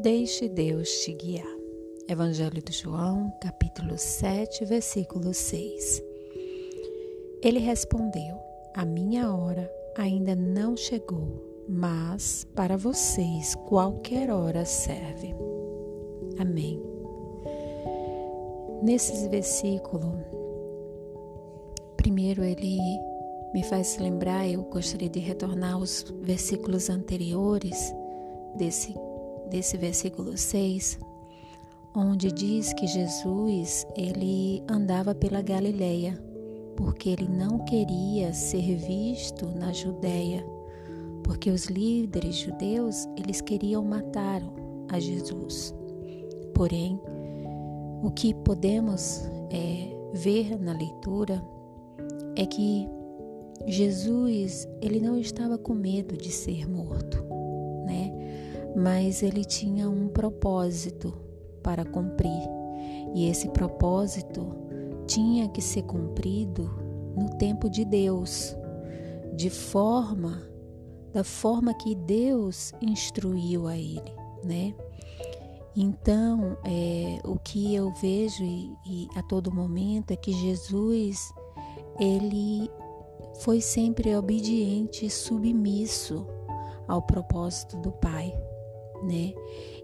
Deixe Deus te guiar. Evangelho de João, capítulo 7, versículo 6. Ele respondeu: A minha hora ainda não chegou, mas para vocês qualquer hora serve. Amém. Nesses versículos, primeiro ele me faz lembrar, eu gostaria de retornar aos versículos anteriores desse desse versículo 6, onde diz que Jesus ele andava pela Galileia, porque ele não queria ser visto na Judéia, porque os líderes judeus eles queriam matar a Jesus. Porém, o que podemos é, ver na leitura é que Jesus ele não estava com medo de ser morto mas ele tinha um propósito para cumprir, e esse propósito tinha que ser cumprido no tempo de Deus, de forma da forma que Deus instruiu a ele, né? Então, é, o que eu vejo e, e a todo momento é que Jesus ele foi sempre obediente e submisso ao propósito do Pai né?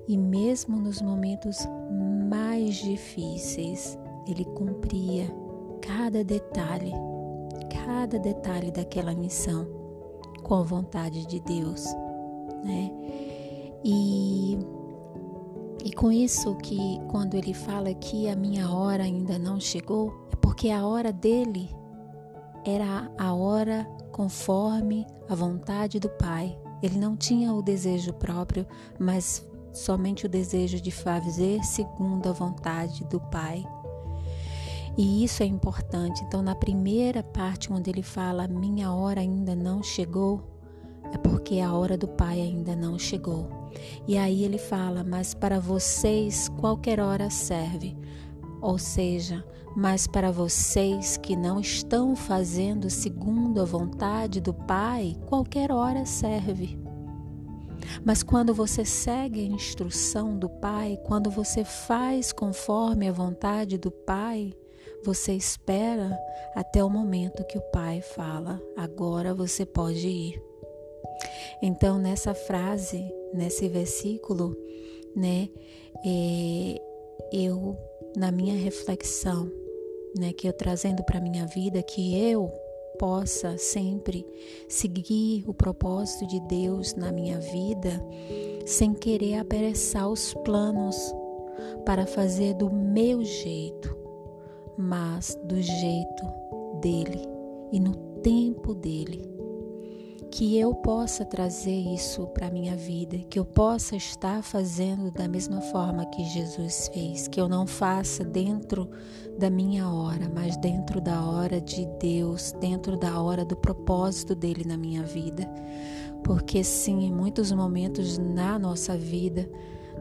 E mesmo nos momentos mais difíceis, ele cumpria cada detalhe, cada detalhe daquela missão com a vontade de Deus, né? E e com isso que quando ele fala que a minha hora ainda não chegou, é porque a hora dele era a hora conforme a vontade do Pai, ele não tinha o desejo próprio, mas somente o desejo de fazer segundo a vontade do Pai. E isso é importante. Então, na primeira parte, onde ele fala, minha hora ainda não chegou, é porque a hora do Pai ainda não chegou. E aí ele fala, mas para vocês qualquer hora serve. Ou seja, mas para vocês que não estão fazendo segundo a vontade do Pai, qualquer hora serve. Mas quando você segue a instrução do Pai, quando você faz conforme a vontade do Pai, você espera até o momento que o Pai fala: agora você pode ir. Então, nessa frase, nesse versículo, né, é, eu, na minha reflexão, né, que eu trazendo para minha vida que eu possa sempre seguir o propósito de Deus na minha vida sem querer apressar os planos para fazer do meu jeito, mas do jeito dele e no tempo dele que eu possa trazer isso para a minha vida, que eu possa estar fazendo da mesma forma que Jesus fez, que eu não faça dentro da minha hora, mas dentro da hora de Deus, dentro da hora do propósito dele na minha vida. Porque sim, em muitos momentos na nossa vida,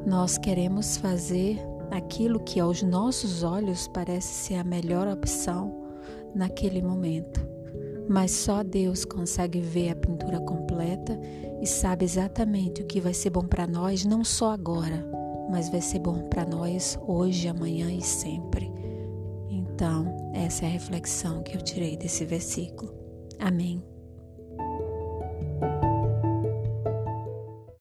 nós queremos fazer aquilo que aos nossos olhos parece ser a melhor opção naquele momento mas só Deus consegue ver a pintura completa e sabe exatamente o que vai ser bom para nós, não só agora, mas vai ser bom para nós hoje, amanhã e sempre. Então, essa é a reflexão que eu tirei desse versículo. Amém.